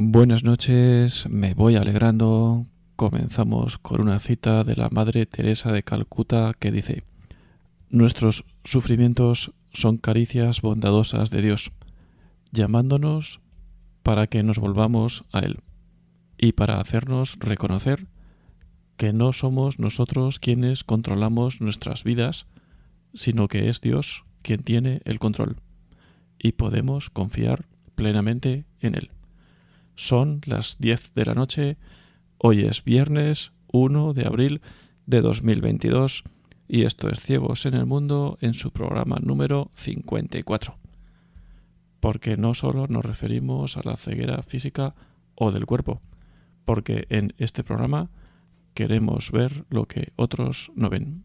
Buenas noches, me voy alegrando. Comenzamos con una cita de la Madre Teresa de Calcuta que dice, Nuestros sufrimientos son caricias bondadosas de Dios, llamándonos para que nos volvamos a Él y para hacernos reconocer que no somos nosotros quienes controlamos nuestras vidas, sino que es Dios quien tiene el control y podemos confiar plenamente en Él. Son las 10 de la noche, hoy es viernes 1 de abril de 2022 y esto es Ciegos en el Mundo en su programa número 54. Porque no solo nos referimos a la ceguera física o del cuerpo, porque en este programa queremos ver lo que otros no ven.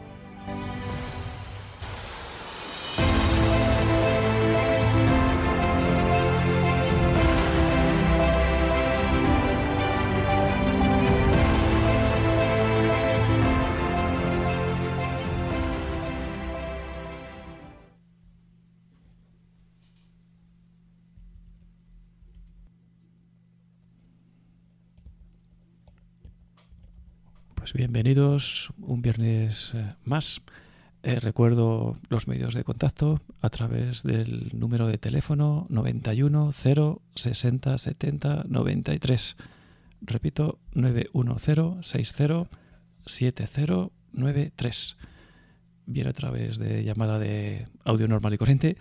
Pues bienvenidos un viernes eh, más. Eh, recuerdo los medios de contacto a través del número de teléfono 91 0 60 70 93. Repito, 910 60 70 93. Bien a través de llamada de audio normal y corriente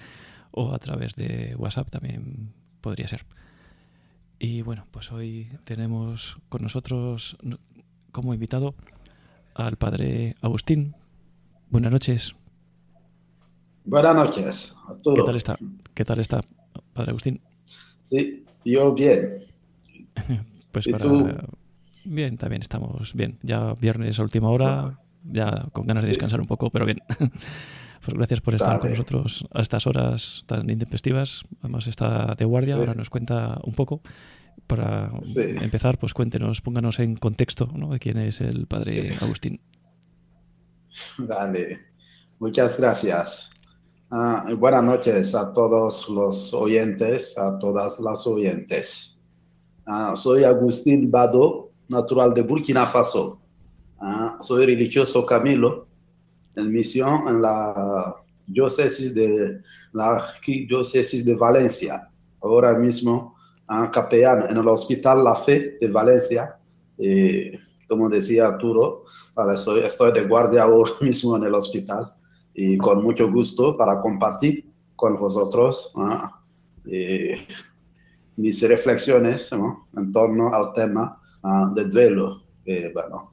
o a través de WhatsApp también podría ser. Y bueno, pues hoy tenemos con nosotros como invitado al padre Agustín. Buenas noches. Buenas noches, Arturo. ¿Qué tal está? ¿Qué tal está, padre Agustín? Sí, yo bien. pues para... Bien, también estamos bien. Ya viernes a última hora, ya con ganas de descansar un poco, pero bien. pues gracias por estar con nosotros a estas horas tan intempestivas. Además está de guardia, ahora nos cuenta un poco para empezar, pues cuéntenos, pónganos en contexto ¿no? de quién es el padre Agustín. Vale, muchas gracias. Ah, buenas noches a todos los oyentes, a todas las oyentes. Ah, soy Agustín Bado, natural de Burkina Faso. Ah, soy religioso Camilo, en misión en la diócesis de, la diócesis de Valencia. Ahora mismo capellán en el Hospital La Fe de Valencia. Y, como decía Arturo, estoy, estoy de guardia ahora mismo en el hospital y con mucho gusto para compartir con vosotros mis reflexiones en torno al tema del duelo que, bueno,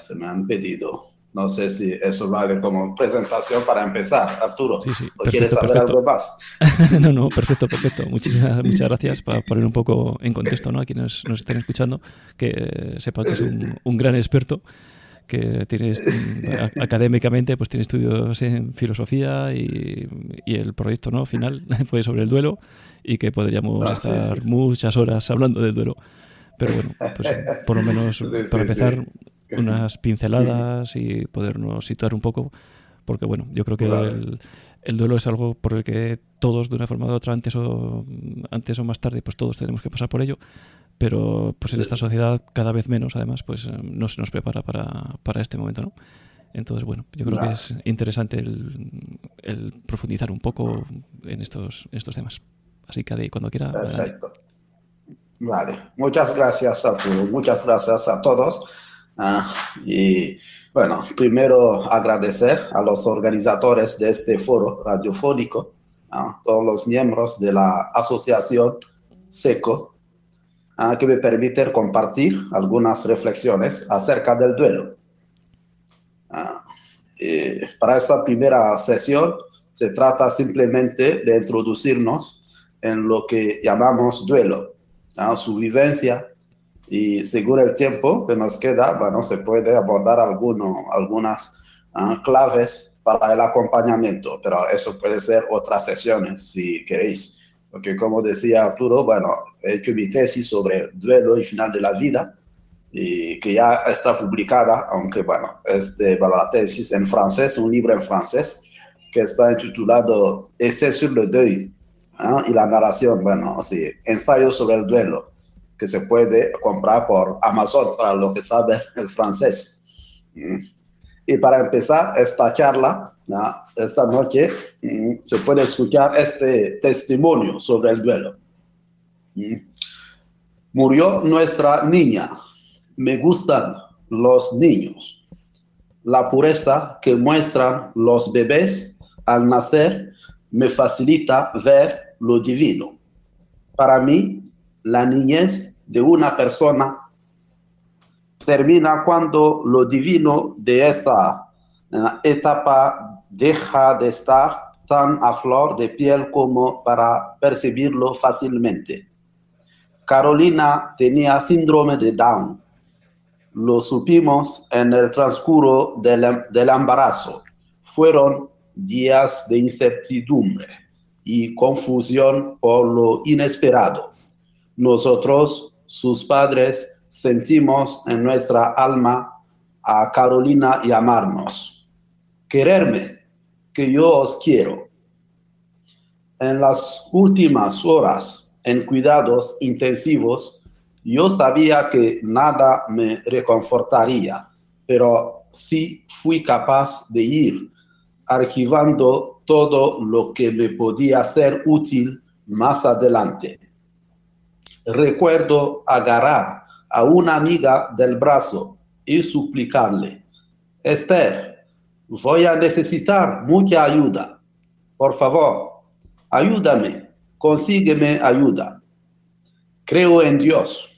se me han pedido. No sé si eso vale como presentación para empezar, Arturo. Sí, sí, ¿O quieres saber algo más? no, no, perfecto, perfecto. Muchísimas muchas gracias para poner un poco en contexto ¿no? a quienes nos estén escuchando, que sepan que es un, un gran experto que tiene académicamente pues tiene estudios en filosofía y, y, el proyecto no final fue sobre el duelo y que podríamos ah, estar muchas horas hablando del duelo pero bueno pues por lo menos para empezar unas pinceladas y podernos situar un poco, porque bueno, yo creo que el, el, duelo es algo por el que todos, de una forma u otra, antes o, antes o más tarde, pues todos tenemos que pasar por ello, pero pues en esta sociedad cada vez menos, además, pues eh, no se nos prepara para, para este momento, ¿no? Entonces, bueno, yo creo que es interesante el, el, profundizar un poco en estos, estos temas. Así que de cuando quiera. Perfecto. Vale, muchas gracias a todos, muchas gracias a todos. Ah, y bueno, primero agradecer a los organizadores de este foro radiofónico, a todos los miembros de la asociación SECO, ah, que me permiten compartir algunas reflexiones acerca del duelo. Ah, para esta primera sesión se trata simplemente de introducirnos en lo que llamamos duelo, su vivencia y según el tiempo que nos queda, bueno, se puede abordar alguno, algunas ah, claves para el acompañamiento, pero eso puede ser otras sesiones si queréis. Porque como decía Arturo, bueno, he hecho mi tesis sobre duelo y final de la vida, y que ya está publicada, aunque bueno, es de la tesis en francés, un libro en francés, que está intitulado Essai sur le deuil, ¿ah? y la narración, bueno, sí, ensayo sobre el duelo que se puede comprar por Amazon para lo que sabe el francés. Y para empezar esta charla, esta noche, se puede escuchar este testimonio sobre el duelo. Murió nuestra niña. Me gustan los niños. La pureza que muestran los bebés al nacer me facilita ver lo divino. Para mí, la niñez de una persona termina cuando lo divino de esa eh, etapa deja de estar tan a flor de piel como para percibirlo fácilmente. Carolina tenía síndrome de Down. Lo supimos en el transcurso del, del embarazo. Fueron días de incertidumbre y confusión por lo inesperado. Nosotros sus padres, sentimos en nuestra alma a Carolina y amarnos. Quererme, que yo os quiero. En las últimas horas, en cuidados intensivos, yo sabía que nada me reconfortaría, pero sí fui capaz de ir archivando todo lo que me podía ser útil más adelante recuerdo agarrar a una amiga del brazo y suplicarle, Esther, voy a necesitar mucha ayuda. Por favor, ayúdame, consígueme ayuda. Creo en Dios,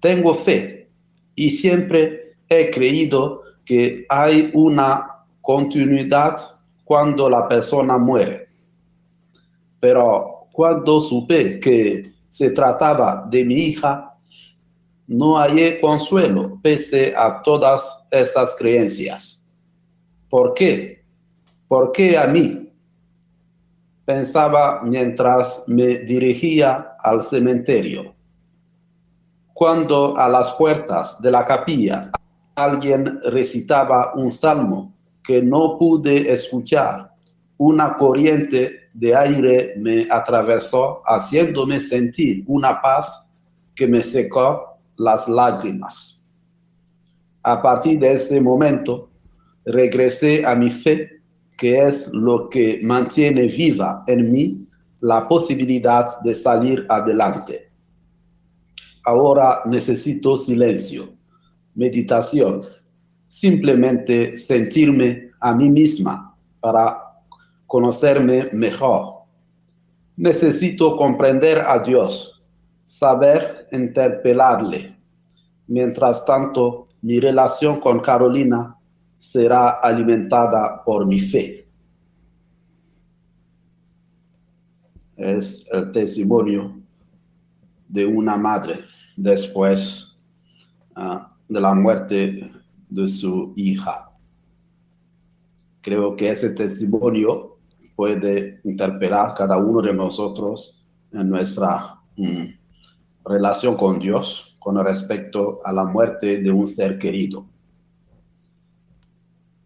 tengo fe y siempre he creído que hay una continuidad cuando la persona muere. Pero cuando supe que se trataba de mi hija, no hallé consuelo pese a todas estas creencias. ¿Por qué? ¿Por qué a mí? Pensaba mientras me dirigía al cementerio. Cuando a las puertas de la capilla alguien recitaba un salmo que no pude escuchar, una corriente de aire me atravesó, haciéndome sentir una paz que me secó las lágrimas. A partir de ese momento, regresé a mi fe, que es lo que mantiene viva en mí la posibilidad de salir adelante. Ahora necesito silencio, meditación, simplemente sentirme a mí misma para conocerme mejor. Necesito comprender a Dios, saber interpelarle. Mientras tanto, mi relación con Carolina será alimentada por mi fe. Es el testimonio de una madre después ah, de la muerte de su hija. Creo que ese testimonio puede interpelar cada uno de nosotros en nuestra mm, relación con Dios con respecto a la muerte de un ser querido.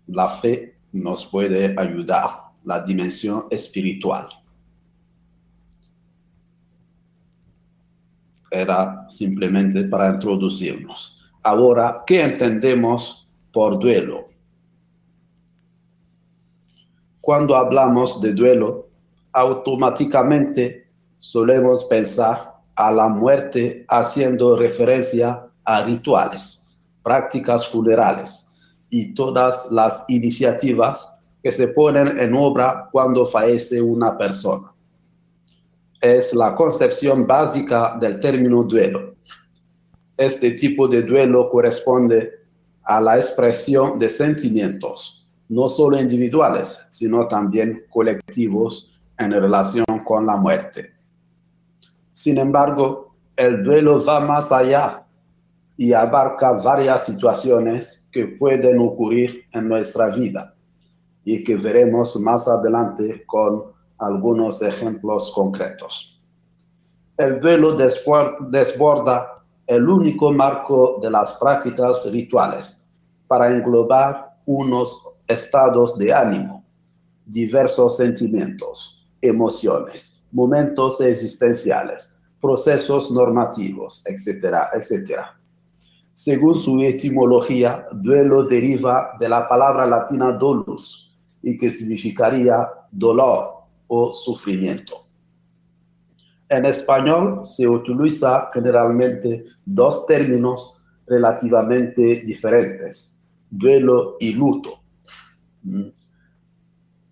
La fe nos puede ayudar, la dimensión espiritual. Era simplemente para introducirnos. Ahora, ¿qué entendemos por duelo? Cuando hablamos de duelo, automáticamente solemos pensar a la muerte haciendo referencia a rituales, prácticas funerales y todas las iniciativas que se ponen en obra cuando fallece una persona. Es la concepción básica del término duelo. Este tipo de duelo corresponde a la expresión de sentimientos no solo individuales, sino también colectivos en relación con la muerte. Sin embargo, el duelo va más allá y abarca varias situaciones que pueden ocurrir en nuestra vida y que veremos más adelante con algunos ejemplos concretos. El duelo desborda el único marco de las prácticas rituales para englobar unos estados de ánimo, diversos sentimientos, emociones, momentos existenciales, procesos normativos, etcétera, etcétera. Según su etimología, duelo deriva de la palabra latina dolus y que significaría dolor o sufrimiento. En español se utiliza generalmente dos términos relativamente diferentes, duelo y luto. Mm.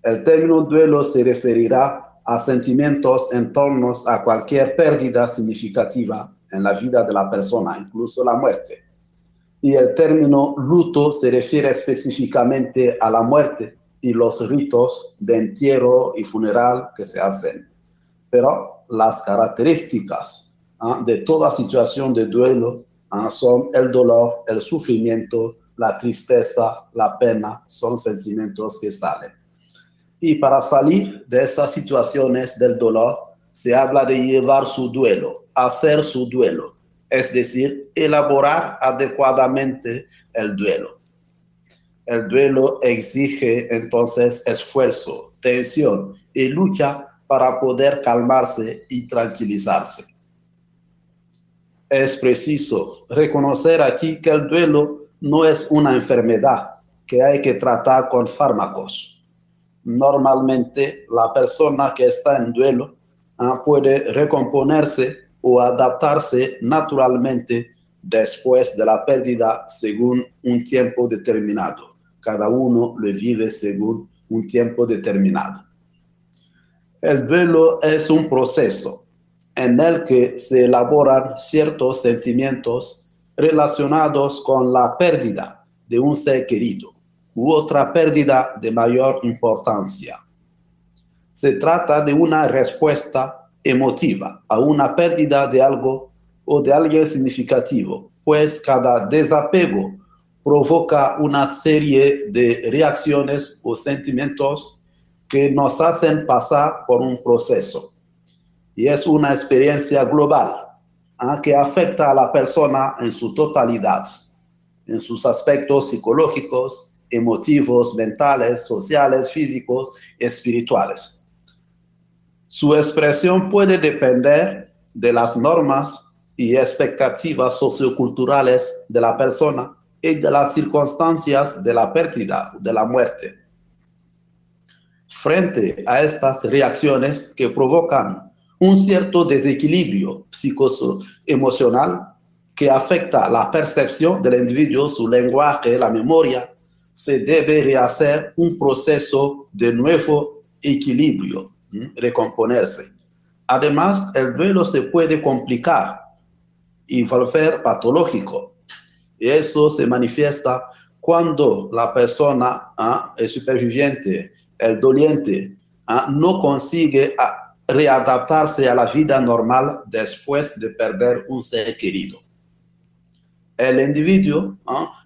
El término duelo se referirá a sentimientos en torno a cualquier pérdida significativa en la vida de la persona, incluso la muerte. Y el término luto se refiere específicamente a la muerte y los ritos de entierro y funeral que se hacen. Pero las características ¿ah? de toda situación de duelo ¿ah? son el dolor, el sufrimiento, la tristeza, la pena, son sentimientos que salen. Y para salir de esas situaciones del dolor, se habla de llevar su duelo, hacer su duelo, es decir, elaborar adecuadamente el duelo. El duelo exige entonces esfuerzo, tensión y lucha para poder calmarse y tranquilizarse. Es preciso reconocer aquí que el duelo no es una enfermedad que hay que tratar con fármacos. Normalmente la persona que está en duelo ah, puede recomponerse o adaptarse naturalmente después de la pérdida según un tiempo determinado. Cada uno lo vive según un tiempo determinado. El duelo es un proceso en el que se elaboran ciertos sentimientos relacionados con la pérdida de un ser querido u otra pérdida de mayor importancia. Se trata de una respuesta emotiva a una pérdida de algo o de alguien significativo, pues cada desapego provoca una serie de reacciones o sentimientos que nos hacen pasar por un proceso. Y es una experiencia global ¿ah? que afecta a la persona en su totalidad, en sus aspectos psicológicos, emotivos, mentales, sociales, físicos, espirituales. Su expresión puede depender de las normas y expectativas socioculturales de la persona y de las circunstancias de la pérdida, de la muerte. Frente a estas reacciones que provocan un cierto desequilibrio psicoemocional que afecta la percepción del individuo, su lenguaje, la memoria, se debe rehacer un proceso de nuevo equilibrio, recomponerse. Además, el duelo se puede complicar y volver patológico. Y eso se manifiesta cuando la persona, ¿ah? el superviviente, el doliente, ¿ah? no consigue readaptarse a la vida normal después de perder un ser querido. El individuo,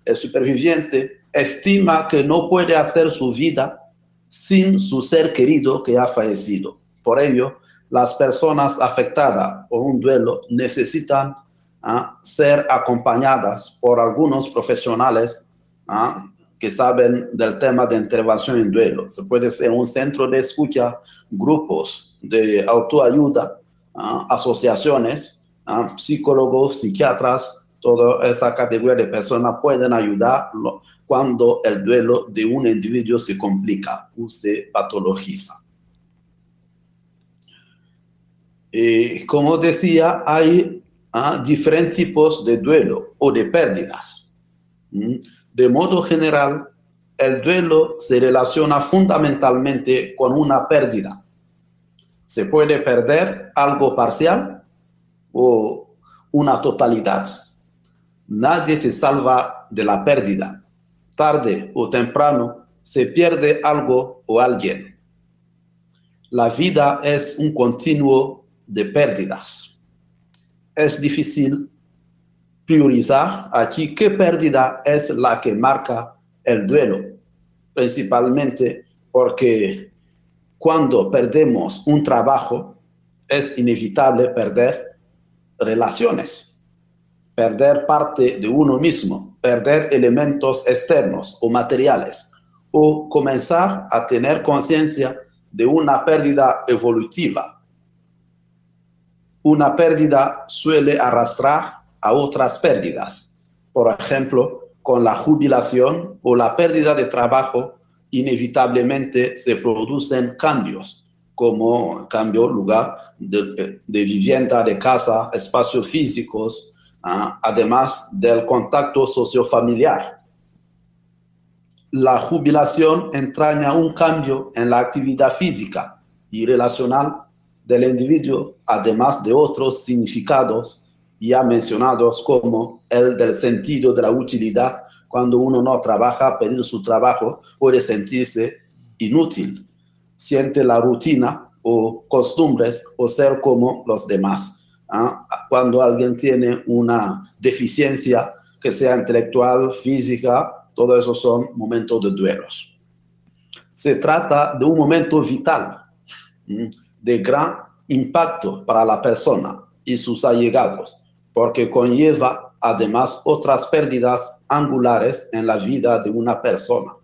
el superviviente, estima que no puede hacer su vida sin su ser querido que ha fallecido. Por ello, las personas afectadas por un duelo necesitan ser acompañadas por algunos profesionales que saben del tema de intervención en duelo. Se puede ser un centro de escucha, grupos de autoayuda, ah, asociaciones, ah, psicólogos, psiquiatras, toda esa categoría de personas pueden ayudar cuando el duelo de un individuo se complica o se patologiza. Y como decía, hay ah, diferentes tipos de duelo o de pérdidas. De modo general, el duelo se relaciona fundamentalmente con una pérdida. Se puede perder algo parcial o una totalidad. Nadie se salva de la pérdida. Tarde o temprano se pierde algo o alguien. La vida es un continuo de pérdidas. Es difícil priorizar aquí qué pérdida es la que marca el duelo, principalmente porque cuando perdemos un trabajo es inevitable perder relaciones, perder parte de uno mismo, perder elementos externos o materiales, o comenzar a tener conciencia de una pérdida evolutiva. Una pérdida suele arrastrar a otras pérdidas. Por ejemplo, con la jubilación o la pérdida de trabajo, inevitablemente se producen cambios, como cambio lugar de, vivienda, de casa, espacios físicos, ah, además del contacto sociofamiliar. La jubilación entraña un cambio en la actividad física y relacional del individuo, además de otros significados ya mencionados como el del sentido de la utilidad. Cuando uno no trabaja, pedir su trabajo puede sentirse inútil, siente la rutina o costumbres o ser como los demás. ¿ah? Cuando alguien tiene una deficiencia, que sea intelectual, física, todo eso son momentos de duelos. Se trata de un momento vital, de gran impacto para la persona y sus allegados, porque conlleva además otras pérdidas angulares en la vida de una persona.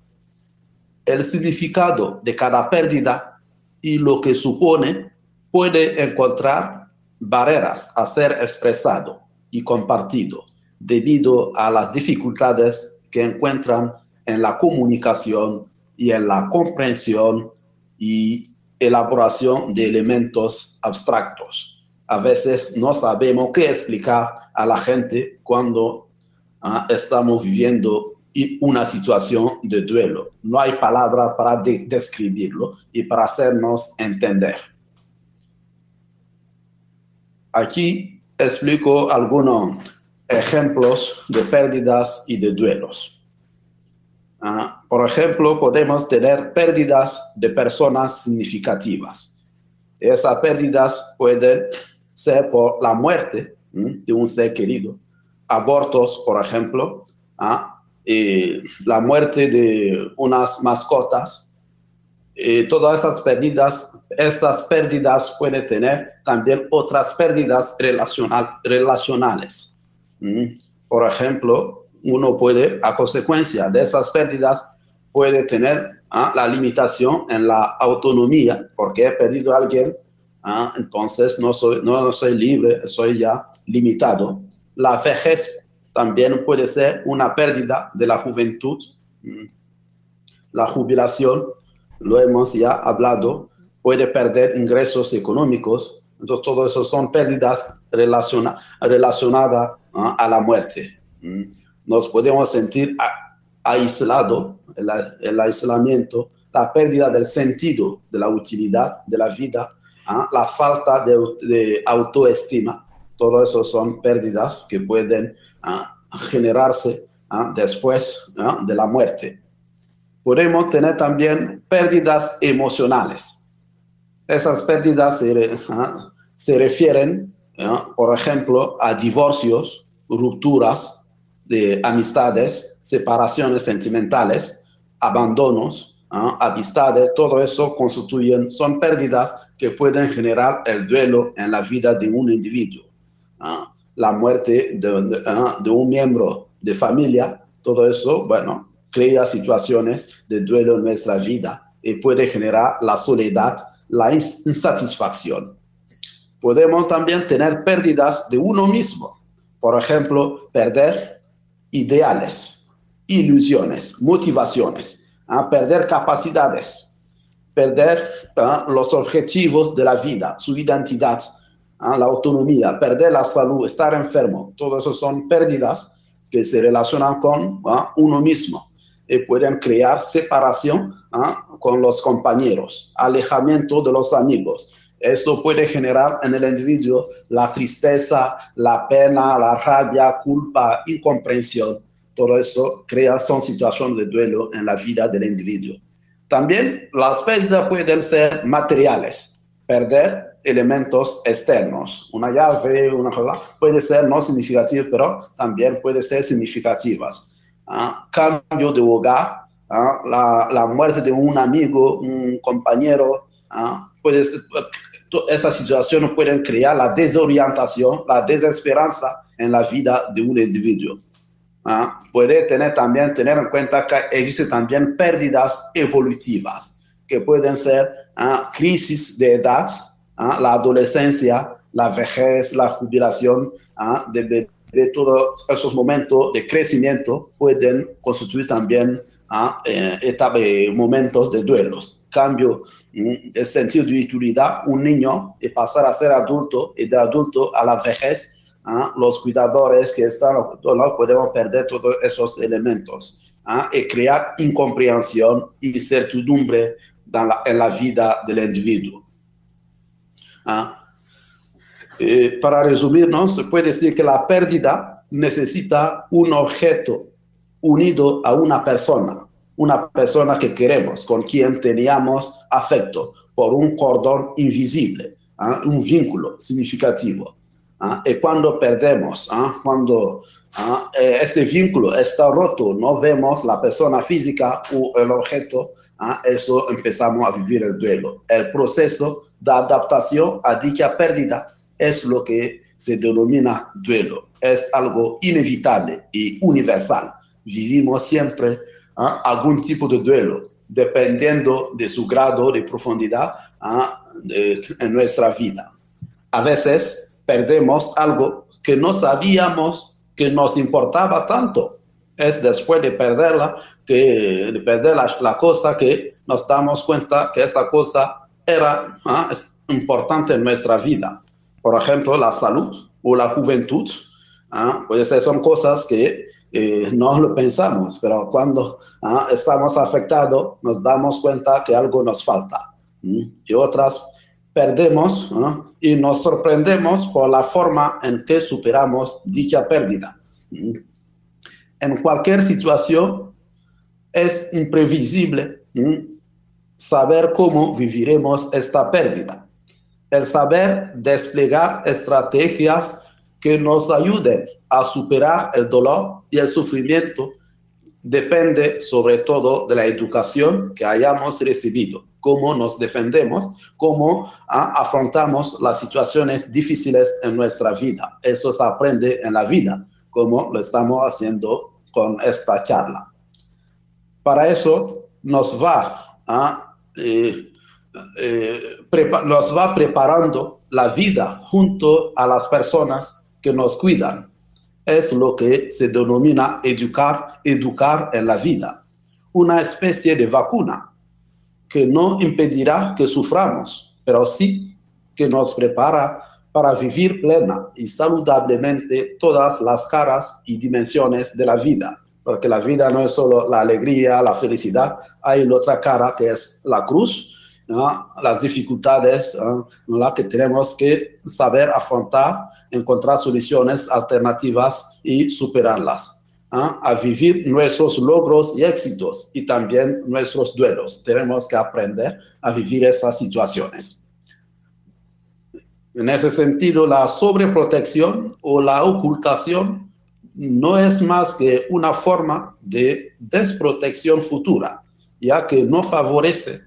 El significado de cada pérdida y lo que supone puede encontrar barreras a ser expresado y compartido debido a las dificultades que encuentran en la comunicación y en la comprensión y elaboración de elementos abstractos a veces no sabemos qué explicar a la gente cuando ah, estamos viviendo una situación de duelo. No hay palabra para describirlo y para hacernos entender. Aquí explico algunos ejemplos de pérdidas y de duelos. Ah, por ejemplo, podemos tener pérdidas de personas significativas. Esas pérdidas pueden sea por la muerte de un ser querido, abortos, por ejemplo, ¿ah? la muerte de unas mascotas, todas esas pérdidas, estas pérdidas pueden tener también otras pérdidas relacional, relacionales. Por ejemplo, uno puede, a consecuencia de esas pérdidas, puede tener ¿ah? la limitación en la autonomía, porque he perdido a alguien ¿ah? entonces no soy, no, soy libre, soy ya limitado. La vejez también puede ser una pérdida de la juventud. Mm. La jubilación, lo hemos ya hablado, puede perder ingresos económicos. Entonces, todo eso son pérdidas relacionadas ¿ah? a la muerte. Mm. Nos podemos sentir aislados, el, el aislamiento, la pérdida del sentido de la utilidad de la vida ¿ah? la falta de, autoestima. Todo eso son pérdidas que pueden ¿ah? generarse ¿ah? después de la muerte. Podemos tener también pérdidas emocionales. Esas pérdidas se, se refieren, por ejemplo, a divorcios, rupturas de amistades, separaciones sentimentales, abandonos, amistades, todo eso constituyen, son pérdidas que pueden generar el duelo en la vida de un individuo. La muerte de, un miembro de familia, todo eso, bueno, crea situaciones de duelo en nuestra vida y puede generar la soledad, la insatisfacción. Podemos también tener pérdidas de uno mismo. Por ejemplo, perder ideales, ilusiones, motivaciones a perder capacidades, perder los objetivos de la vida, su identidad, la autonomía, perder la salud, estar enfermo. Todo eso son pérdidas que se relacionan con uno mismo y pueden crear separación con los compañeros, alejamiento de los amigos. Esto puede generar en el individuo la tristeza, la pena, la rabia, culpa, incomprensión todo eso crea son situaciones de duelo en la vida del individuo. También las pérdidas pueden ser materiales, perder elementos externos. Una llave, una cosa, puede ser no significativa, pero también puede ser significativas. Ah, cambio de hogar, ah, la, la, muerte de un amigo, un compañero, ah, puede esas situaciones pueden crear la desorientación, la desesperanza en la vida de un individuo. Puede tener también tener en cuenta que existen también pérdidas evolutivas, que pueden ser crisis de edad, ¿ah? la adolescencia, la vejez, la jubilación, ¿ah? de, de, todos esos momentos de crecimiento pueden constituir también ¿ah? eh, momentos de duelos. Cambio el sentido de utilidad, un niño y pasar a ser adulto y de adulto a la vejez, los cuidadores que están, no podemos perder todos esos elementos y crear incomprensión y certidumbre en la vida del individuo. ¿ah? Eh, para resumirnos, se puede decir que la pérdida necesita un objeto unido a una persona, una persona que queremos, con quien teníamos afecto, por un cordón invisible, ¿ah? un vínculo significativo. ¿Ah? Y cuando perdemos, cuando eh, este vínculo está roto, no vemos la persona física o el objeto, eso empezamos a vivir el duelo. El proceso de adaptación a dicha pérdida es lo que se denomina duelo. Es algo inevitable y universal. Vivimos siempre algún tipo de duelo, dependiendo de su grado de profundidad en nuestra vida. A veces perdemos algo que no sabíamos que nos importaba tanto. Es después de perderla que de perder la, cosa que nos damos cuenta que esta cosa era ¿ah? importante en nuestra vida. Por ejemplo, la salud o la juventud. ¿ah? Pues son cosas que eh, no lo pensamos, pero cuando ¿ah? estamos afectados nos damos cuenta que algo nos falta. Y otras perdemos y nos sorprendemos por la forma en que superamos dicha pérdida. En cualquier situación es imprevisible saber cómo viviremos esta pérdida. El saber desplegar estrategias que nos ayuden a superar el dolor y el sufrimiento depende sobre todo de la educación que hayamos recibido, cómo nos defendemos, cómo ah, afrontamos las situaciones difíciles en nuestra vida. Eso se aprende en la vida, como lo estamos haciendo con esta charla. Para eso nos va, a, eh, eh, nos va preparando la vida junto a las personas que nos cuidan. Es lo que se denomina educar, educar en la vida. Una especie de vacuna que no impedirá que suframos, pero sí que nos prepara para vivir plena y saludablemente todas las caras y dimensiones de la vida porque la vida no es solo la alegría, la felicidad, hay otra cara que es la cruz, las dificultades, la que tenemos que saber afrontar, encontrar soluciones alternativas y superarlas. A vivir nuestros logros y éxitos y también nuestros duelos. Tenemos que aprender a vivir esas situaciones. En ese sentido, la sobreprotección o la ocultación no es más que una forma de desprotección futura, ya que no favorece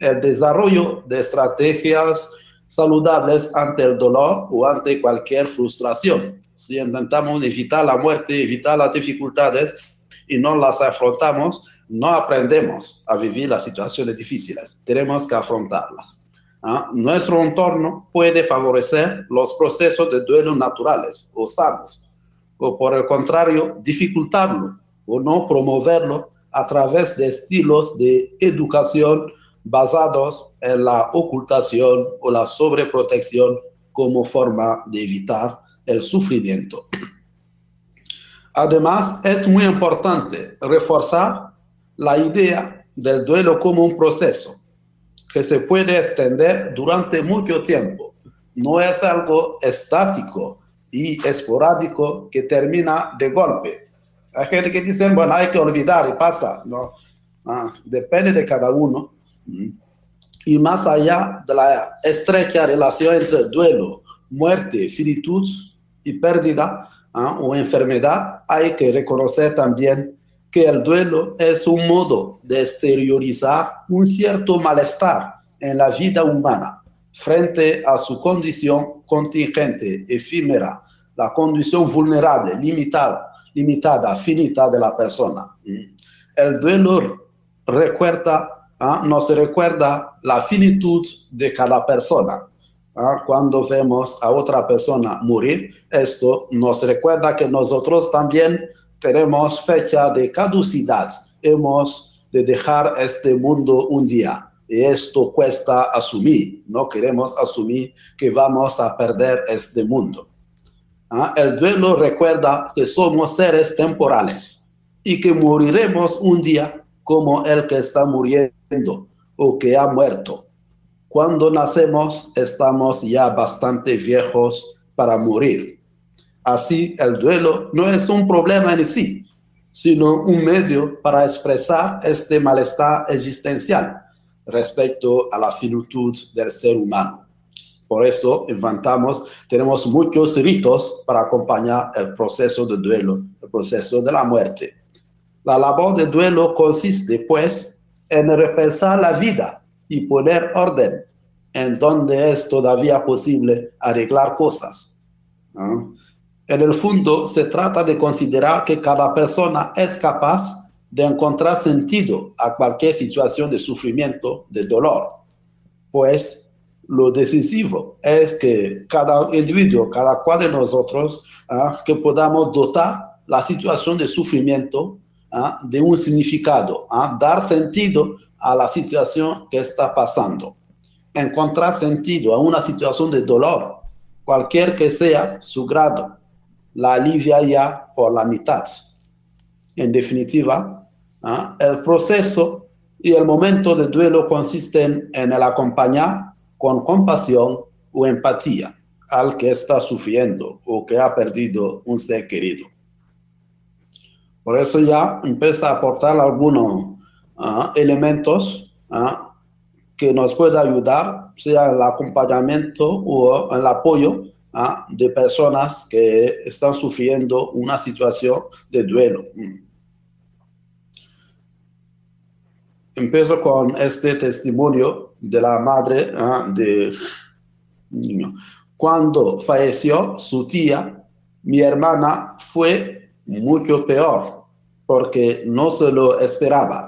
el desarrollo de estrategias saludables ante el dolor o ante cualquier frustración. Si intentamos evitar la muerte, evitar las dificultades y no las afrontamos, no aprendemos a vivir las situaciones difíciles. Tenemos que afrontarlas. ¿Ah? Nuestro entorno puede favorecer los procesos de duelo naturales o sanos, o por el contrario, dificultarlo o no promoverlo a través de estilos de educación basados en la ocultación o la sobreprotección como forma de evitar el sufrimiento. Además, es muy importante reforzar la idea del duelo como un proceso que se puede extender durante mucho tiempo. No es algo estático, y esporádico que termina de golpe. Hay gente que dice, bueno, hay que olvidar y pasa. No, ah, depende de cada uno. Y más allá de la estrecha relación entre duelo, muerte, finitud y pérdida ¿ah? o enfermedad, hay que reconocer también que el duelo es un modo de exteriorizar un cierto malestar en la vida humana frente a su condición contingente, efímera, la condición vulnerable, limitada, limitada, finita de la persona. El duelo recuerda, ¿ah? nos recuerda la finitud de cada persona. ¿Ah? Cuando vemos a otra persona morir, esto nos recuerda que nosotros también tenemos fecha de caducidad. Hemos de dejar este mundo un día. Y esto cuesta asumir. No queremos asumir que vamos a perder este mundo. ¿Ah? El duelo recuerda que somos seres temporales y que moriremos un día como el que está muriendo o que ha muerto. Cuando nacemos estamos ya bastante viejos para morir. Así, el duelo no es un problema en sí, sino un medio para expresar este malestar existencial respecto a la finitud del ser humano. Por eso inventamos, tenemos muchos ritos para acompañar el proceso de duelo, el proceso de la muerte. La labor de duelo consiste, pues, en repensar la vida y poner orden en donde es todavía posible arreglar cosas. En el fondo, se trata de considerar que cada persona es capaz de encontrar sentido a cualquier situación de sufrimiento, de dolor, pues lo decisivo es que cada individuo, cada cual de nosotros, ¿ah? que podamos dotar la situación de sufrimiento ¿ah? de un significado, ¿ah? dar sentido a la situación que está pasando, encontrar sentido a una situación de dolor, cualquier que sea su grado, la alivia ya por la mitad. En definitiva, el proceso y el momento de duelo consisten en el acompañar con compasión o empatía al que está sufriendo o que ha perdido un ser querido. Por eso ya empieza a aportar algunos ah, elementos ah, que nos pueda ayudar, sea el acompañamiento o el apoyo ah, de personas que están sufriendo una situación de duelo. Empiezo con este testimonio de la madre de niño. Cuando falleció su tía, mi hermana fue mucho peor porque no se lo esperaba.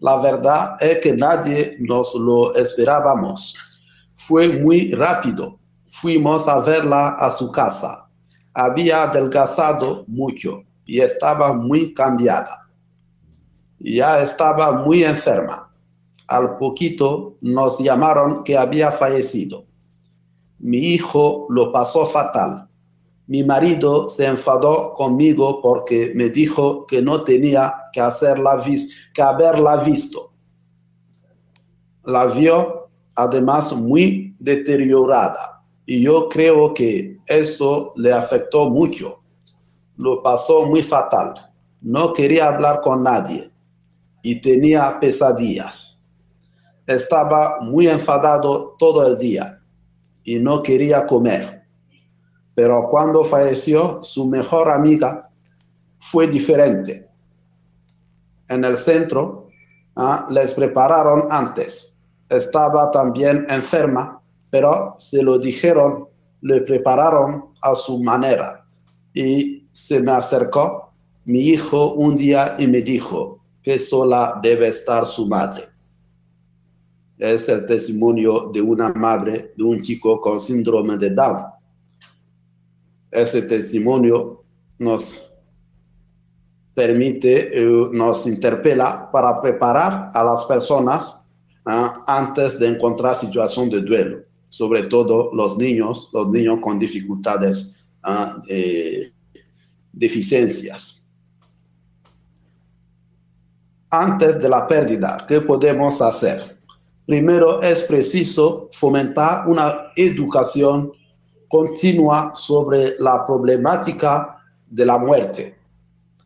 La verdad es que nadie nos lo esperábamos. Fue muy rápido. Fuimos a verla a su casa. Había adelgazado mucho y estaba muy cambiada. Ya estaba muy enferma al poquito nos llamaron que había fallecido. Mi hijo lo pasó fatal. Mi marido se enfadó conmigo porque me dijo que no tenía que, hacerla que haberla visto. La vio además muy deteriorada y yo creo que esto le afectó mucho. Lo pasó muy fatal. No quería hablar con nadie y tenía pesadillas estaba muy enfadado todo el día y no quería comer. Pero cuando falleció su mejor amiga, fue diferente. En el centro ah, les prepararon antes. Estaba también enferma, pero se lo dijeron, le prepararon a su manera. Y se me acercó mi hijo un día y me dijo que sola debe estar su madre es el testimonio de una madre de un chico con síndrome de Down. Ese testimonio nos permite, eh, nos interpela para preparar a las personas ah, antes de encontrar situación de duelo, sobre todo los niños, los niños con dificultades, ah, deficiencias. Antes de la pérdida, ¿qué podemos hacer? Primero es preciso fomentar una educación continua sobre la problemática de la muerte.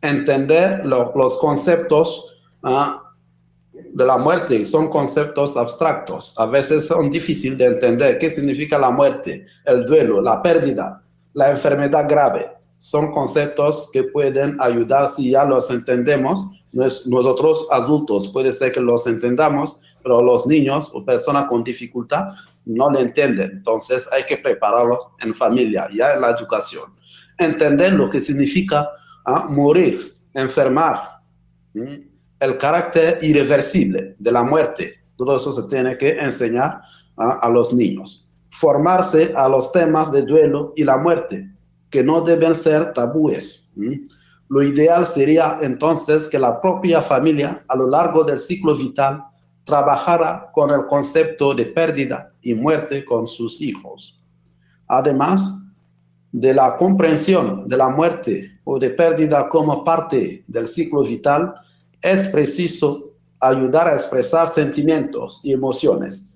entender los conceptos ah, de la muerte son conceptos abstractos. A veces son difíciles de entender qué significa la muerte, el duelo, la pérdida, la enfermedad grave. Son conceptos que pueden ayudar si ya los entendemos. Nosotros adultos puede ser que los entendamos, pero los niños o personas con dificultad no lo entienden. Entonces hay que prepararlos en familia, ya en la educación. Entender lo que significa ¿ah? morir, enfermar, el carácter irreversible de la muerte. Todo eso se tiene que enseñar ¿ah? a los niños. Formarse a los temas de duelo y la muerte, que no deben ser tabúes. Lo ideal sería entonces que la propia familia a lo largo del ciclo vital trabajara con el concepto de pérdida y muerte con sus hijos. Además de la comprensión de la muerte o de pérdida como parte del ciclo vital, es preciso ayudar a expresar sentimientos y emociones.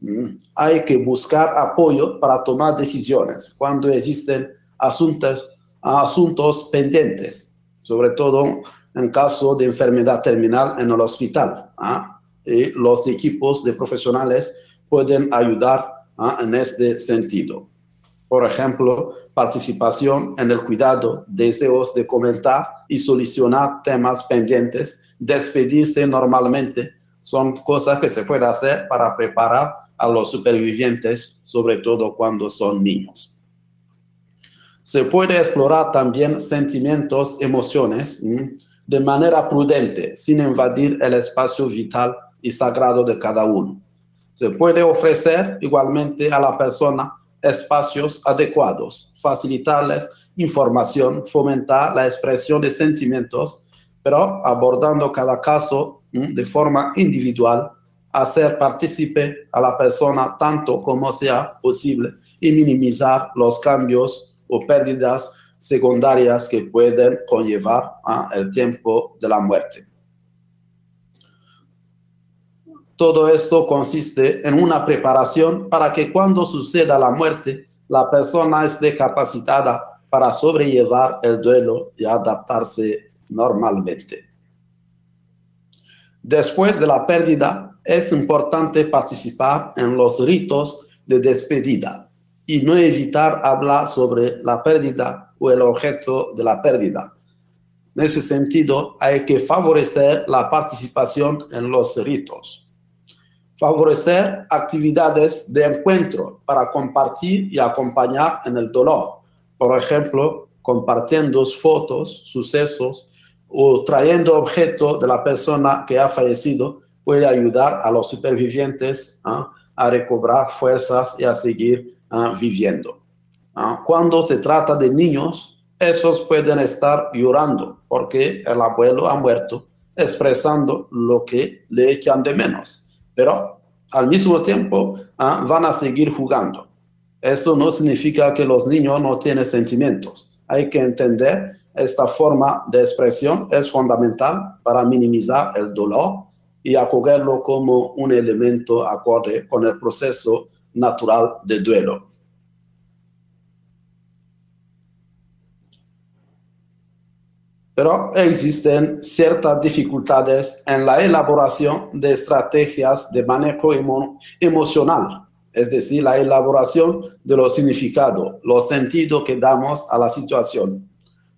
Mm, hay que buscar apoyo para tomar decisiones cuando existen asuntos, pendientes, sobre todo en caso de enfermedad terminal en el hospital. ¿ah? Y los equipos de profesionales pueden ayudar ¿ah? en este sentido. Por ejemplo, participación en el cuidado, deseos de comentar y solucionar temas pendientes, despedirse normalmente, son cosas que se puede hacer para preparar a los supervivientes, sobre todo cuando son niños. Se puede explorar también sentimientos, emociones, de manera prudente, sin invadir el espacio vital y sagrado de cada uno. Se puede ofrecer igualmente a la persona espacios adecuados, facilitarles información, fomentar la expresión de sentimientos, pero abordando cada caso de forma individual, hacer partícipe a la persona tanto como sea posible y minimizar los cambios o pérdidas secundarias que pueden conllevar el tiempo de la muerte. Todo esto consiste en una preparación para que cuando suceda la muerte, la persona esté capacitada para sobrellevar el duelo y adaptarse normalmente. Después de la pérdida, es importante participar en los ritos de despedida y no evitar hablar sobre la pérdida o el objeto de la pérdida. En ese sentido, hay que favorecer la participación en los ritos favorecer actividades de encuentro para compartir y acompañar en el dolor. Por ejemplo, compartiendo fotos, sucesos o trayendo objetos de la persona que ha fallecido puede ayudar a los supervivientes ¿ah? a recobrar fuerzas y a seguir ¿ah? viviendo. ¿ah? Cuando se trata de niños, esos pueden estar llorando porque el abuelo ha muerto, expresando lo que le echan de menos pero al mismo tiempo ah, van a seguir jugando. Eso no significa que los niños no tienen sentimientos. Hay que entender esta forma de expresión es fundamental para minimizar el dolor y acogerlo como un elemento acorde con el proceso natural de duelo. Pero existen ciertas dificultades en la elaboración de estrategias de manejo emocional, es decir, la elaboración de los significados, los sentidos que damos a la situación.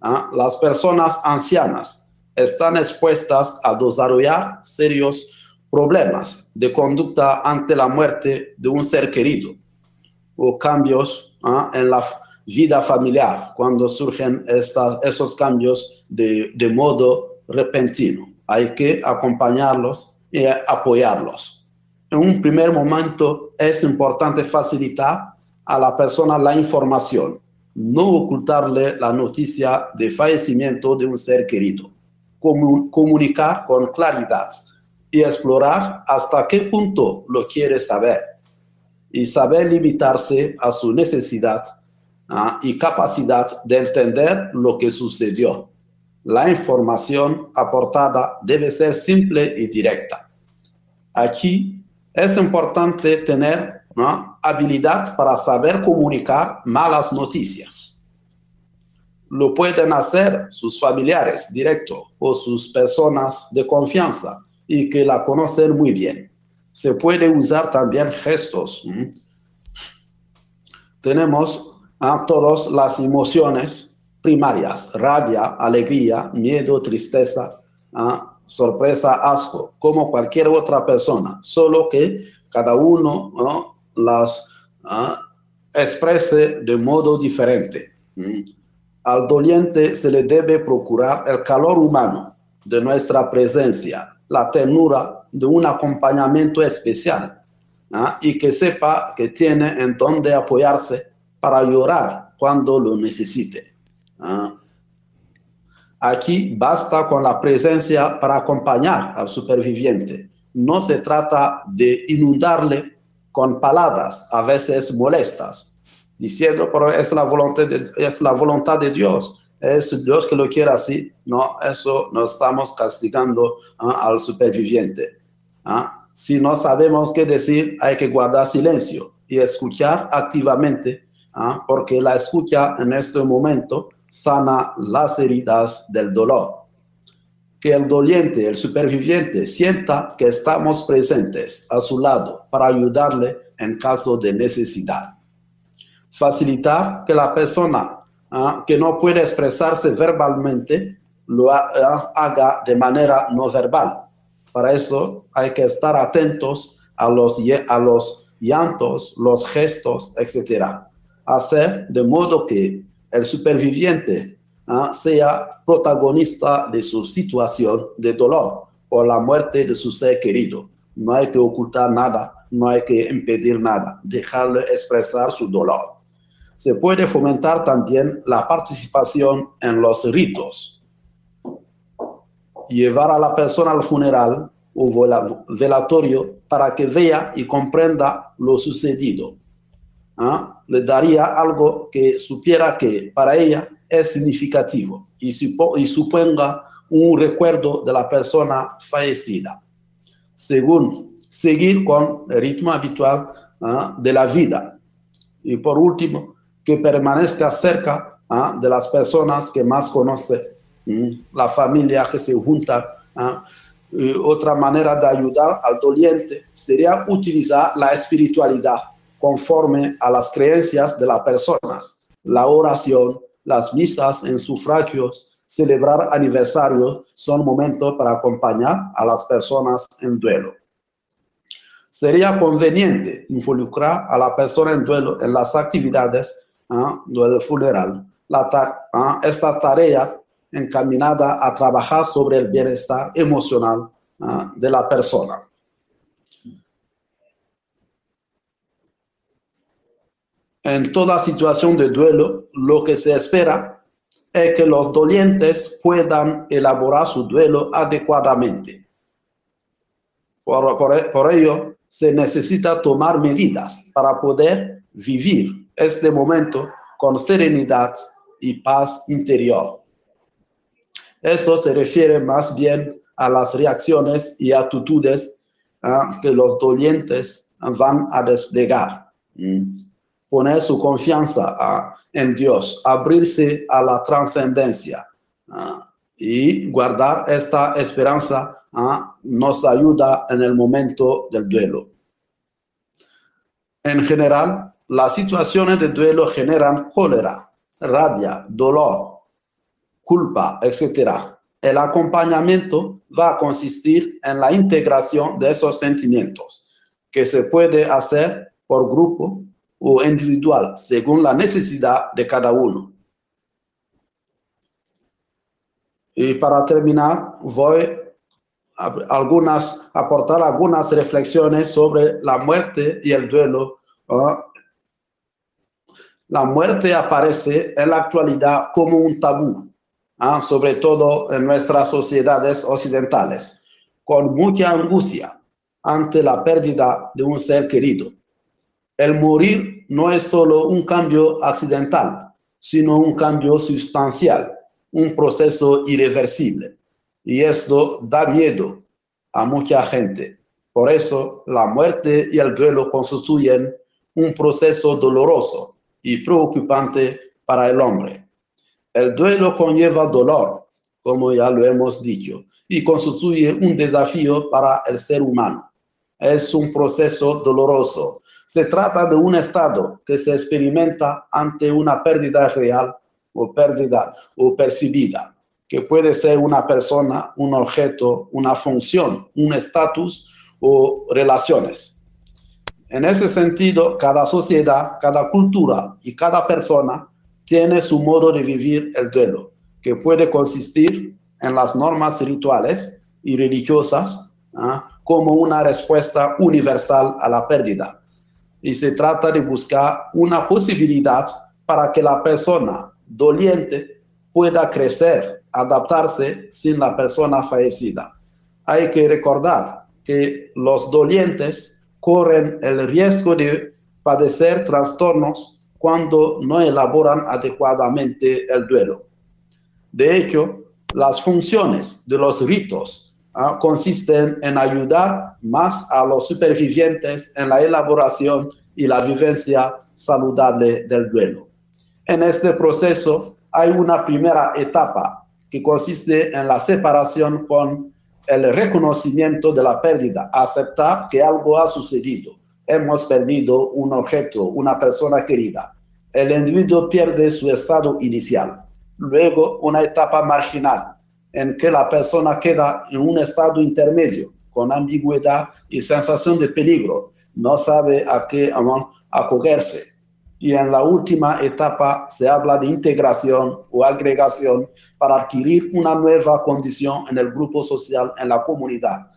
¿Ah? Las personas ancianas están expuestas a desarrollar serios problemas de conducta ante la muerte de un ser querido o cambios ¿ah? en la vida familiar cuando surgen esos cambios de, de modo repentino. Hay que acompañarlos y apoyarlos. En un primer momento es importante facilitar a la persona la información, no ocultarle la noticia de fallecimiento de un ser querido, comunicar con claridad y explorar hasta qué punto lo quiere saber y saber limitarse a su necesidad ¿ah? y capacidad de entender lo que sucedió. La información aportada debe ser simple y directa. Aquí es importante tener habilidad para saber comunicar malas noticias. lo pueden hacer sus familiares directos o sus personas de confianza y que la conocen muy bien. Se puede usar también gestos. Tenemos a todas las emociones primarias, rabia, alegría, miedo, tristeza, sorpresa, asco, como cualquier otra persona, solo que cada uno las exprese de modo diferente. Al doliente se le debe procurar el calor humano de nuestra presencia, la ternura de un acompañamiento especial ¿ah? y que sepa que tiene en dónde apoyarse para llorar cuando lo necesite. ¿ah? Aquí basta con la presencia para acompañar al superviviente. No se trata de inundarle con palabras a veces molestas, diciendo, pero es la voluntad de, es la voluntad de Dios. Es Dios que lo quiere así. No, eso no estamos castigando ¿ah? al superviviente. ¿ah? Si no sabemos qué decir, hay que guardar silencio y escuchar activamente, ¿ah? porque la escucha en este momento sana las heridas del dolor. Que el doliente, el superviviente, sienta que estamos presentes a su lado para ayudarle en caso de necesidad facilitar que la persona ah, que no puede expresarse verbalmente lo ah, haga de manera no verbal. Para eso hay que estar atentos a los, a los llantos, los gestos, etc. Hacer de modo que el superviviente ah, sea protagonista de su situación de dolor por la muerte de su ser querido. No hay que ocultar nada, no hay que impedir nada, dejarle expresar su dolor se puede fomentar también la participación en los ritos. Llevar a la persona al funeral o velatorio para que vea y comprenda lo sucedido. ¿Ah? Le daría algo que supiera que para ella es significativo y, suponga un recuerdo de la persona fallecida. Según seguir con el ritmo habitual ¿ah? de la vida. Y por último, que permanezca cerca ¿ah? de las personas que más conoce, la familia que se junta. otra manera de ayudar al doliente sería utilizar la espiritualidad conforme a las creencias de las personas, la oración, las misas en sufragios, celebrar aniversarios son momentos para acompañar a las personas en duelo. Sería conveniente involucrar a la persona en duelo en las actividades ¿ah? del funeral. ¿ah? esta tarea encaminada a trabajar sobre el bienestar emocional ¿ah? de la persona. En toda situación de duelo, lo que se espera es que los dolientes puedan elaborar su duelo adecuadamente. por ello, se necesita tomar medidas para poder vivir este momento con serenidad y paz interior. Eso se refiere más bien a las reacciones y actitudes ah, que los dolientes van a desplegar. Mm. Poner su confianza ah, en Dios, abrirse a la trascendencia ah, y guardar esta esperanza nos ayuda en el momento del duelo. En general, las situaciones de duelo generan cólera, rabia, dolor, culpa, etc. El acompañamiento va a consistir en la integración de esos sentimientos, que se puede hacer por grupo o individual, según la necesidad de cada uno. Y para terminar, voy a algunas, aportar algunas reflexiones sobre la muerte y el duelo la muerte aparece en la actualidad como un tabú, ¿ah? sobre todo en nuestras sociedades occidentales, con mucha angustia ante la pérdida de un ser querido. El morir no es solo un cambio accidental, sino un cambio sustancial, un proceso irreversible. Y esto da miedo a mucha gente. Por eso la muerte y el duelo constituyen un proceso doloroso y preocupante para el hombre. El duelo conlleva dolor, como ya lo hemos dicho, y constituye un desafío para el ser humano. Es un proceso doloroso. Se trata de un estado que se experimenta ante una pérdida real o pérdida o percibida, que puede ser una persona, un objeto, una función, un estatus o relaciones. En ese sentido, cada sociedad, cada cultura y cada persona tiene su modo de vivir el duelo, que puede consistir en las normas rituales y religiosas ¿ah? como una respuesta universal a la pérdida. Y se trata de buscar una posibilidad para que la persona doliente pueda crecer, adaptarse sin la persona fallecida. Hay que recordar que los dolientes corren el riesgo de padecer trastornos cuando no elaboran adecuadamente el duelo. De hecho, las funciones de los ritos ah, consisten en ayudar más a los supervivientes en la elaboración y la vivencia saludable del duelo. En este proceso hay una primera etapa que consiste en la separación con el reconocimiento de la pérdida, aceptar que algo ha sucedido. Hemos perdido un objeto, una persona querida. El individuo pierde su estado inicial. Luego, una etapa marginal, en que la persona queda en un estado intermedio, con ambigüedad y sensación de peligro. No sabe a qué acogerse y en la última etapa se habla de integración o agregación para adquirir una nueva condición en el grupo social, en la comunidad.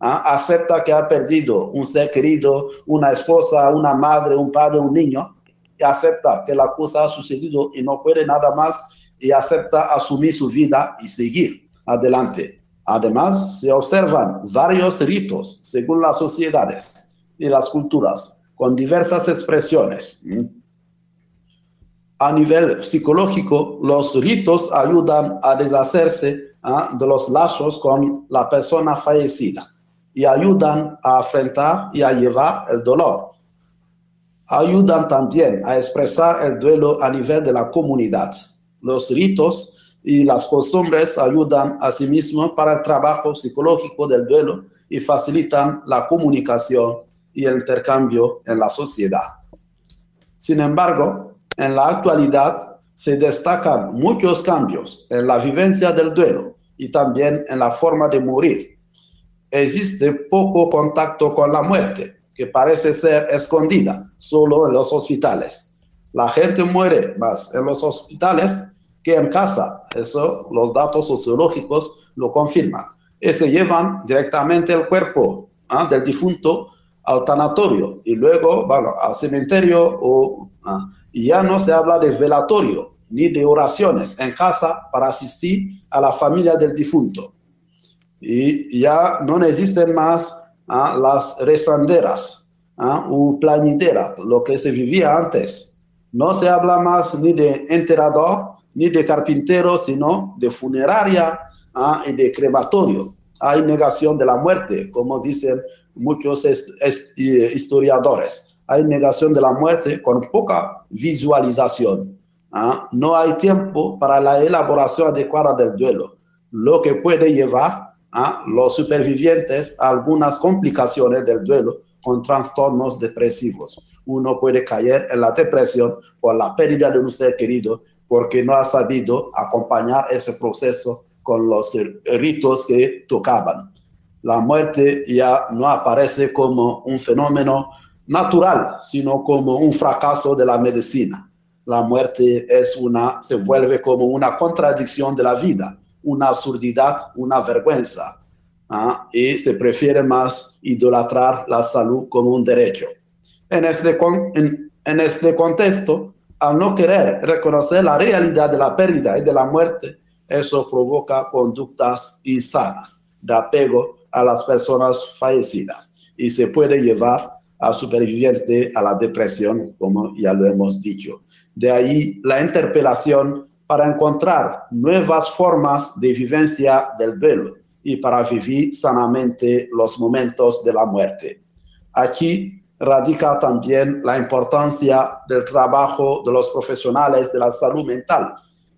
¿Ah? Acepta que ha perdido un ser querido, una esposa, una madre, un padre, un niño, y acepta que la cosa ha sucedido y no puede nada más, y acepta asumir su vida y seguir adelante. Además, se observan varios ritos según las sociedades y las culturas, con diversas expresiones a nivel psicológico, los ritos ayudan a deshacerse ¿ah? de los lazos con la persona fallecida y ayudan a afrontar y a llevar el dolor. Ayudan también a expresar el duelo a nivel de la comunidad. Los ritos y las costumbres ayudan a sí mismos para el trabajo psicológico del duelo y facilitan la comunicación y el intercambio en la sociedad. Sin embargo, en la actualidad se destacan muchos cambios en la vivencia del duelo y también en la forma de morir. Existe poco contacto con la muerte, que parece ser escondida solo en los hospitales. La gente muere más en los hospitales que en casa. Eso los datos sociológicos lo confirman. Y se llevan directamente el cuerpo ¿ah? del difunto al tanatorio y luego bueno, al cementerio o ¿ah? Y ya no se habla de velatorio ni de oraciones en casa para asistir a la familia del difunto. Y ya no existen más ¿ah? las rezanderas o planideras, lo que se vivía antes. No se habla más ni de enterrador ni de carpintero, sino de funeraria ¿ah? y de crematorio. Hay negación de la muerte, como dicen muchos historiadores hay negación de la muerte con poca visualización. ¿ah? No hay tiempo para la elaboración adecuada del duelo, lo que puede llevar a ¿ah? los supervivientes a algunas complicaciones del duelo con trastornos depresivos. Uno puede caer en la depresión por la pérdida de un ser querido porque no ha sabido acompañar ese proceso con los ritos que tocaban. La muerte ya no aparece como un fenómeno natural, sino como un fracaso de la medicina. La muerte es una, se vuelve como una contradicción de la vida, una absurdidad, una vergüenza. ¿ah? Y se prefiere más idolatrar la salud como un derecho. En este, en, en este contexto, al no querer reconocer la realidad de la pérdida y de la muerte, eso provoca conductas insanas de apego a las personas fallecidas y se puede llevar a superviviente a la depresión, como ya lo hemos dicho. De ahí la interpelación para encontrar nuevas formas de vivencia del duelo y para vivir sanamente los momentos de la muerte. Aquí radica también la importancia del trabajo de los profesionales de la salud mental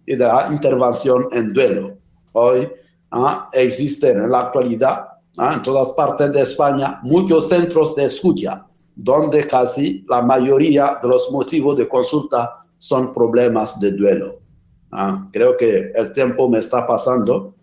y de la intervención en duelo. Hoy ¿ah? existen en la actualidad ¿ah? en todas partes de España muchos centros de escucha donde casi la mayoría de los motivos de consulta son problemas de duelo. ¿ah? creo que el tiempo me está pasando.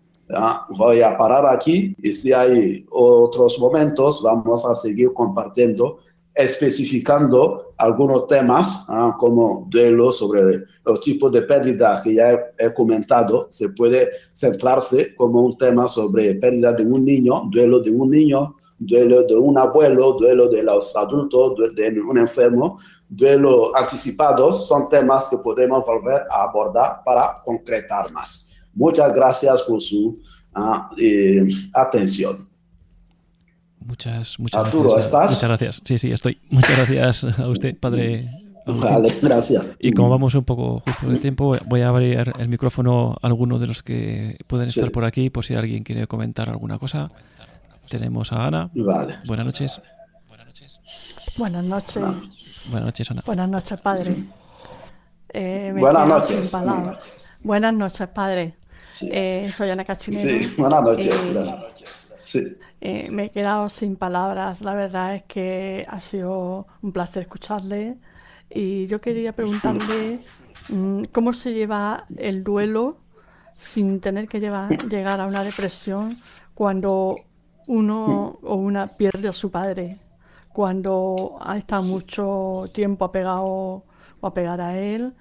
voy a parar aquí y si hay otros momentos vamos a seguir compartiendo especificando algunos temas ah, como duelo sobre los tipos de pérdida que ya he, comentado. Se puede centrarse como un tema sobre pérdida de un niño, duelo de un niño, duelo de un abuelo, duelo de los adultos, de un enfermo, duelo anticipados. Son temas que podemos volver a abordar para concretar más. Muchas gracias por su ah, eh, atención. Muchas, muchas gracias. ¿estás? Muchas gracias. Sí, sí, estoy. Muchas gracias a usted, padre. Vale, gracias. Y como vamos un poco justo de tiempo, voy a abrir el micrófono a alguno de los que pueden estar por aquí, por si alguien quiere comentar alguna cosa. Tenemos a Ana. Vale. Buenas noches. Buenas noches. Buenas noches. Buenas noches, Ana. Buenas noches, padre. Eh, buenas noches. Buenas noches, padre. Eh, soy Ana Cachinero. Sí, buenas noches. buenas noches. Eh, me he quedado sin palabras. La verdad es que ha sido un placer escucharle. Y yo quería preguntarle mm, cómo se lleva el duelo sin tener que llegar a una depresión cuando uno o una pierde a su padre, cuando ha estado mucho tiempo apegado o a pegar a él.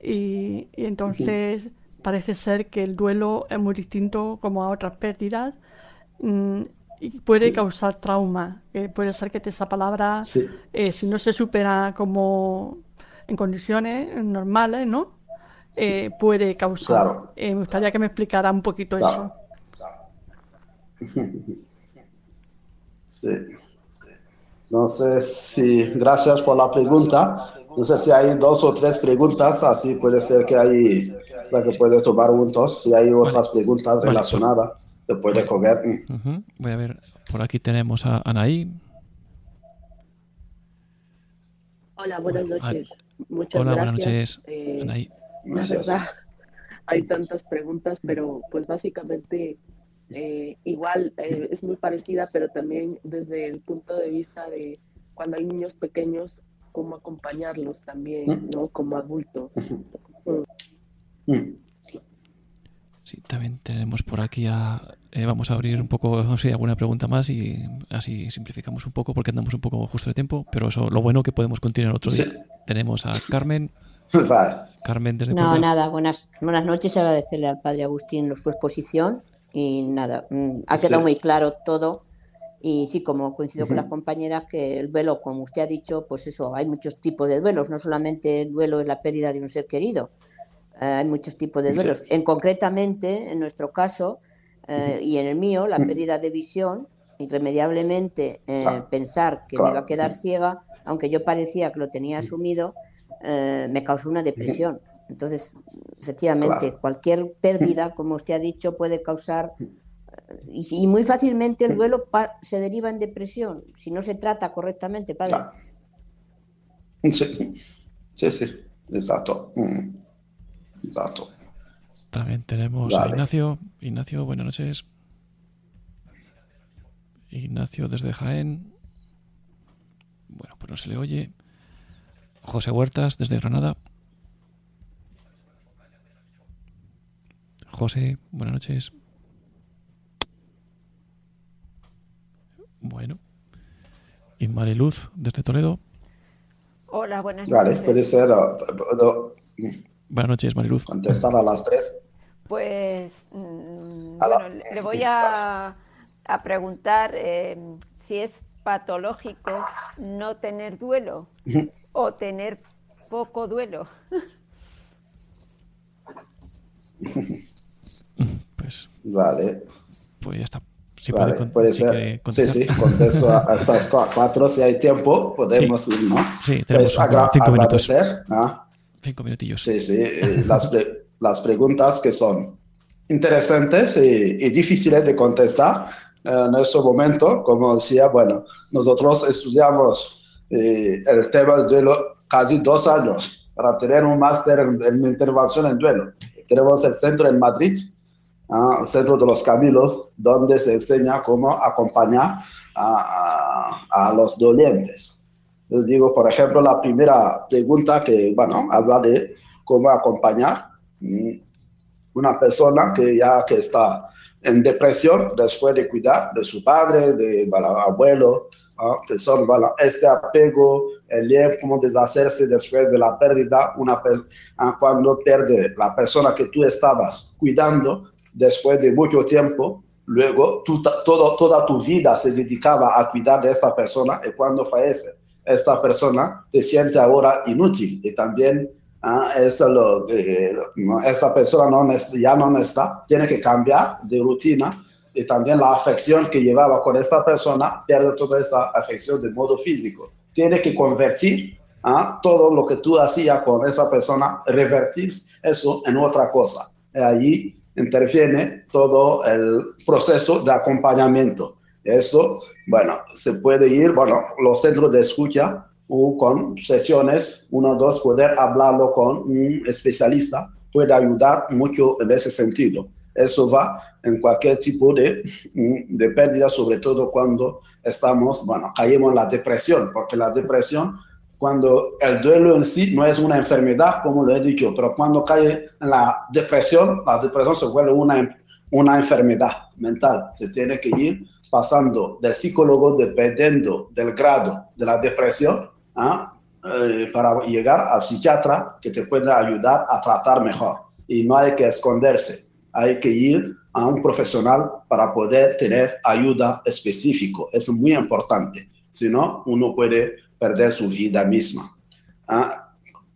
Y, y entonces parece ser que el duelo es muy distinto como a otras pérdidas mm, y puede causar trauma. puede ser que esa palabra, eh, si no se supera como en condiciones normales, ¿no? Eh, puede causar. Eh, me gustaría que me explicara un poquito eso. Sí. No sé si, gracias por la pregunta. No sé si hay dos o tres preguntas, así puede ser que hay, o sea, que puede tomar juntos, si hay otras preguntas relacionadas se puede coger. Voy a ver, por aquí tenemos a Anaí. Hola, buenas noches. Muchas Hola, buenas noches, eh, Anaí. La verdad, hay tantas preguntas, pero pues básicamente eh, igual eh, es muy parecida, pero también desde el punto de vista de cuando hay niños pequeños, cómo acompañarlos también, ¿Mm? ¿no? Como adultos. Sí, también tenemos por aquí a... Eh, vamos a abrir un poco, no sé, alguna pregunta más y así simplificamos un poco porque andamos un poco justo de tiempo, pero eso, lo bueno que podemos continuar otro día. Tenemos a Carmen. Carmen desde No, nada, buenas, buenas noches, agradecerle al padre Agustín su exposición y nada, mm, ha quedado muy claro todo. Y sí, como coincido con las compañeras, que el duelo, como usted ha dicho, pues eso, hay muchos tipos de duelos, no solamente el duelo es la pérdida de un ser querido, eh, hay muchos tipos de duelos. En concretamente, en nuestro caso eh, y en el mío, la pérdida de visión, irremediablemente eh, pensar que me iba a quedar ciega, aunque yo parecía que lo tenía asumido, me causó una depresión. Entonces, efectivamente, cualquier pérdida, como usted ha dicho, puede causar y, muy fácilmente el duelo se deriva en depresión si no se trata correctamente, padre. Sí, sí, sí, exacto. Mm. También tenemos a Ignacio. Ignacio, buenas noches. Ignacio desde Jaén. Bueno, pues no se le oye. José Huertas desde Granada. José, buenas noches. Bueno. Y Mariluz desde Toledo. Hola, buenas noches. Vale, puede ser. Buenas noches, Mariluz. Contestar a las tres. Pues mm, bueno, le voy a, a preguntar eh, si es patológico no tener duelo o tener poco duelo. Pues. Vale. Pues ya está. puede, ser. sí, sí, contesto a, estas cuatro. Si hay tiempo, podemos ir, ¿no? Sí, tenemos pues, cinco minutos. ¿no? Cinco minutillos. Sí, sí, eh, las, las preguntas que son interesantes y, difíciles de contestar en este momento. Como decía, bueno, nosotros estudiamos eh, el tema del duelo casi dos años para tener un máster en, intervención en duelo. tenemos el centro en Madrid, el centro de los caminos, donde se enseña cómo acompañar a, a, los dolientes. Les digo, por ejemplo, la primera pregunta que, bueno, habla de cómo acompañar mm, una persona que ya que está en depresión después de cuidar de su padre, de abuelo, que son este apego, el cómo deshacerse después de la pérdida, una, cuando pierde la persona que tú estabas cuidando después de mucho tiempo, luego tú, todo, toda tu vida se dedicaba a cuidar de esta persona y cuando fallece esta persona te siente ahora inútil y también Ah, esto lo, eh, esta persona no, ya no está, tiene que cambiar de rutina y también la afección que llevaba con esta persona pierde toda esta afección de modo físico. Tiene que convertir ¿ah? todo lo que tú hacías con esa persona, revertir eso en otra cosa. Y allí interviene todo el proceso de acompañamiento. Eso, bueno, se puede ir, bueno, los centros de escucha o con sesiones, uno o dos, poder hablarlo con un especialista puede ayudar mucho en ese sentido. Eso va en cualquier tipo de, de pérdida, sobre todo cuando estamos, bueno, caemos en la depresión, porque la depresión, cuando el duelo en sí no es una enfermedad, como lo he dicho, pero cuando cae en la depresión, la depresión se vuelve una, una enfermedad mental. Se tiene que ir pasando del psicólogo dependiendo del grado de la depresión ¿ah? eh, para llegar al psiquiatra que te pueda ayudar a tratar mejor. Y no hay que esconderse, hay que ir a un profesional para poder tener ayuda específica. Es muy importante, si no, uno puede perder su vida misma. ¿ah?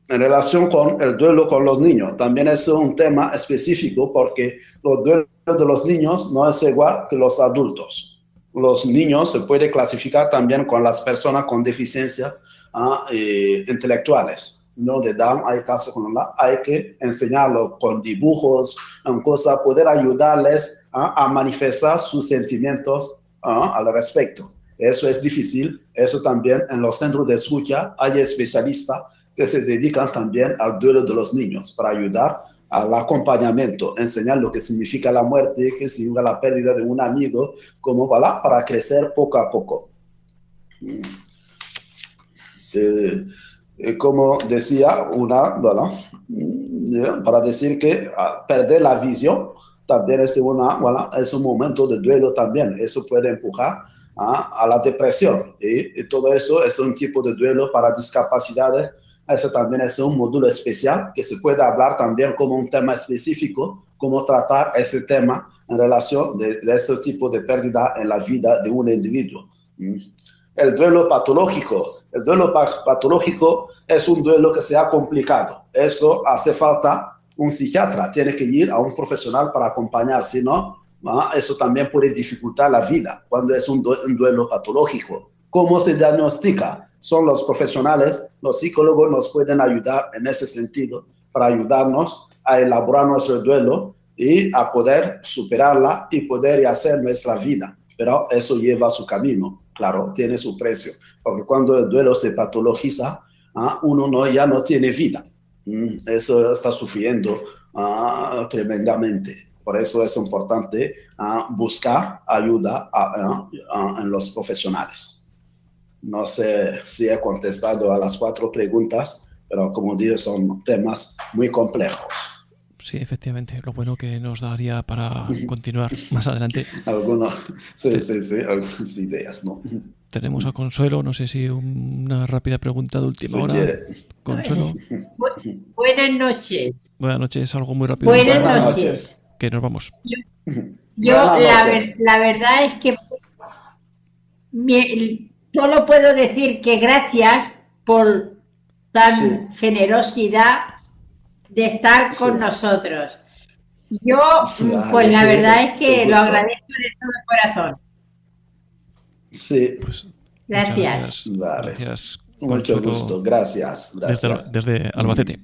En relación con el duelo con los niños, también es un tema específico porque los duelos de los niños no es igual que los adultos los niños se puede clasificar también con las personas con deficiencia ah, eh, intelectuales. ¿no? De Down hay casos con la, hay que enseñarlo con dibujos, en cosas, poder ayudarles ah, a manifestar sus sentimientos ah, al respecto. Eso es difícil, eso también en los centros de escucha hay especialistas que se dedican también al duelo de los niños para ayudar al acompañamiento, enseñar lo que significa la muerte, que significa la pérdida de un amigo, como para, para crecer poco a poco. Mm. Eh, eh, como decía una, bueno, mm, para decir que ah, perder la visión también es, una, bueno, es un momento de duelo también, eso puede empujar a, a la depresión y todo eso es un tipo de duelo para discapacidades eso también es un módulo especial que se puede hablar también como un tema específico, cómo tratar ese tema en relación de, de ese tipo de pérdida en la vida de un individuo. Mm. El duelo patológico. El duelo patológico es un duelo que se ha complicado. Eso hace falta un psiquiatra, tiene que ir a un profesional para acompañar, si no, eso también puede dificultar la vida cuando es un duelo patológico. ¿Cómo se diagnostica? Son los profesionales, los psicólogos nos pueden ayudar en ese sentido para ayudarnos a elaborar nuestro duelo y a poder superarla y poder hacer nuestra vida. Pero eso lleva su camino, claro, tiene su precio, porque cuando el duelo se patologiza, ¿ah? uno no, ya no tiene vida. Mm, eso está sufriendo ¿ah? tremendamente. Por eso es importante ¿ah? buscar ayuda en los profesionales. No sé si he contestado a las cuatro preguntas, pero como digo, son temas muy complejos. Sí, efectivamente. Lo bueno que nos daría para continuar más adelante. Algunos, sí, sí, sí, algunas ideas, ¿no? Tenemos a Consuelo, no sé si una rápida pregunta de última hora. Consuelo. buenas noches. Buenas noches, algo muy rápido. Buenas, noches. Que nos vamos. Yo, la, verdad es que solo puedo decir que gracias por tan generosidad de estar con nosotros. Yo, pues la verdad es que lo agradezco de todo corazón. Sí. Pues, gracias. Gracias. Mucho gusto. Gracias. Desde, Albacete.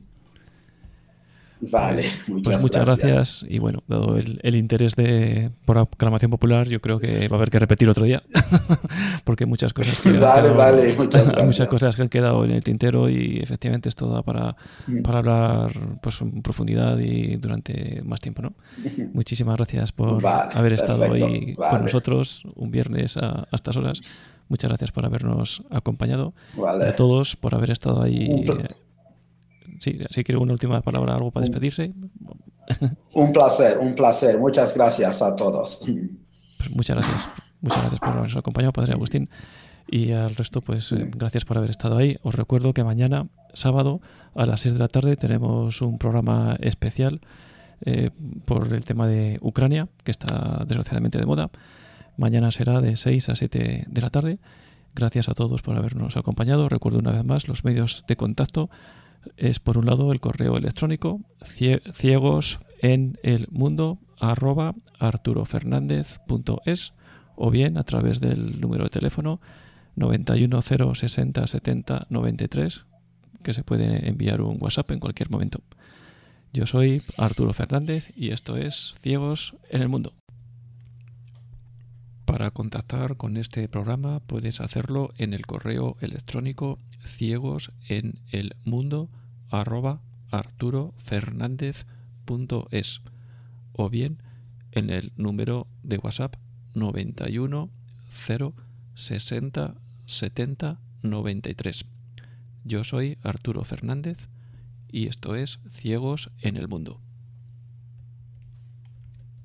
Vale, muchas, pues muchas gracias. gracias. Y bueno, dado el, el interés de, por la aclamación popular, yo creo que va a haber que repetir otro día. Porque muchas cosas que han Vale, quedado- vale, muchas cosas que han quedado en el tintero y efectivamente esto da para, Mm. para hablar pues en profundidad y durante más tiempo, ¿no? Muchísimas gracias por Vale, haber estado perfecto, hoy con nosotros un viernes a, a estas horas. Muchas gracias por habernos acompañado. Vale. A todos por haber estado ahí. Sí, si quiere una última palabra, algo para despedirse. Un placer, un placer. Muchas gracias a todos. Pues muchas gracias. Muchas gracias por habernos acompañado, Padre Agustín. Y al resto, pues eh, gracias por haber estado ahí. Os recuerdo que mañana, sábado, a las 6 de la tarde, tenemos un programa especial eh, por el tema de Ucrania, que está desgraciadamente de moda. Mañana será de 6 a 7 de la tarde. Gracias a todos por habernos acompañado. Recuerdo una vez más los medios de contacto. Es por un lado el correo electrónico cie- ciegos en el mundo arroba o bien a través del número de teléfono 91060 70 93 que se puede enviar un WhatsApp en cualquier momento. Yo soy Arturo Fernández y esto es Ciegos en el Mundo. Para contactar con este programa puedes hacerlo en el correo electrónico ciegos en el mundo o bien en el número de WhatsApp 91 0 60 70 93. Yo soy Arturo Fernández y esto es Ciegos en el Mundo.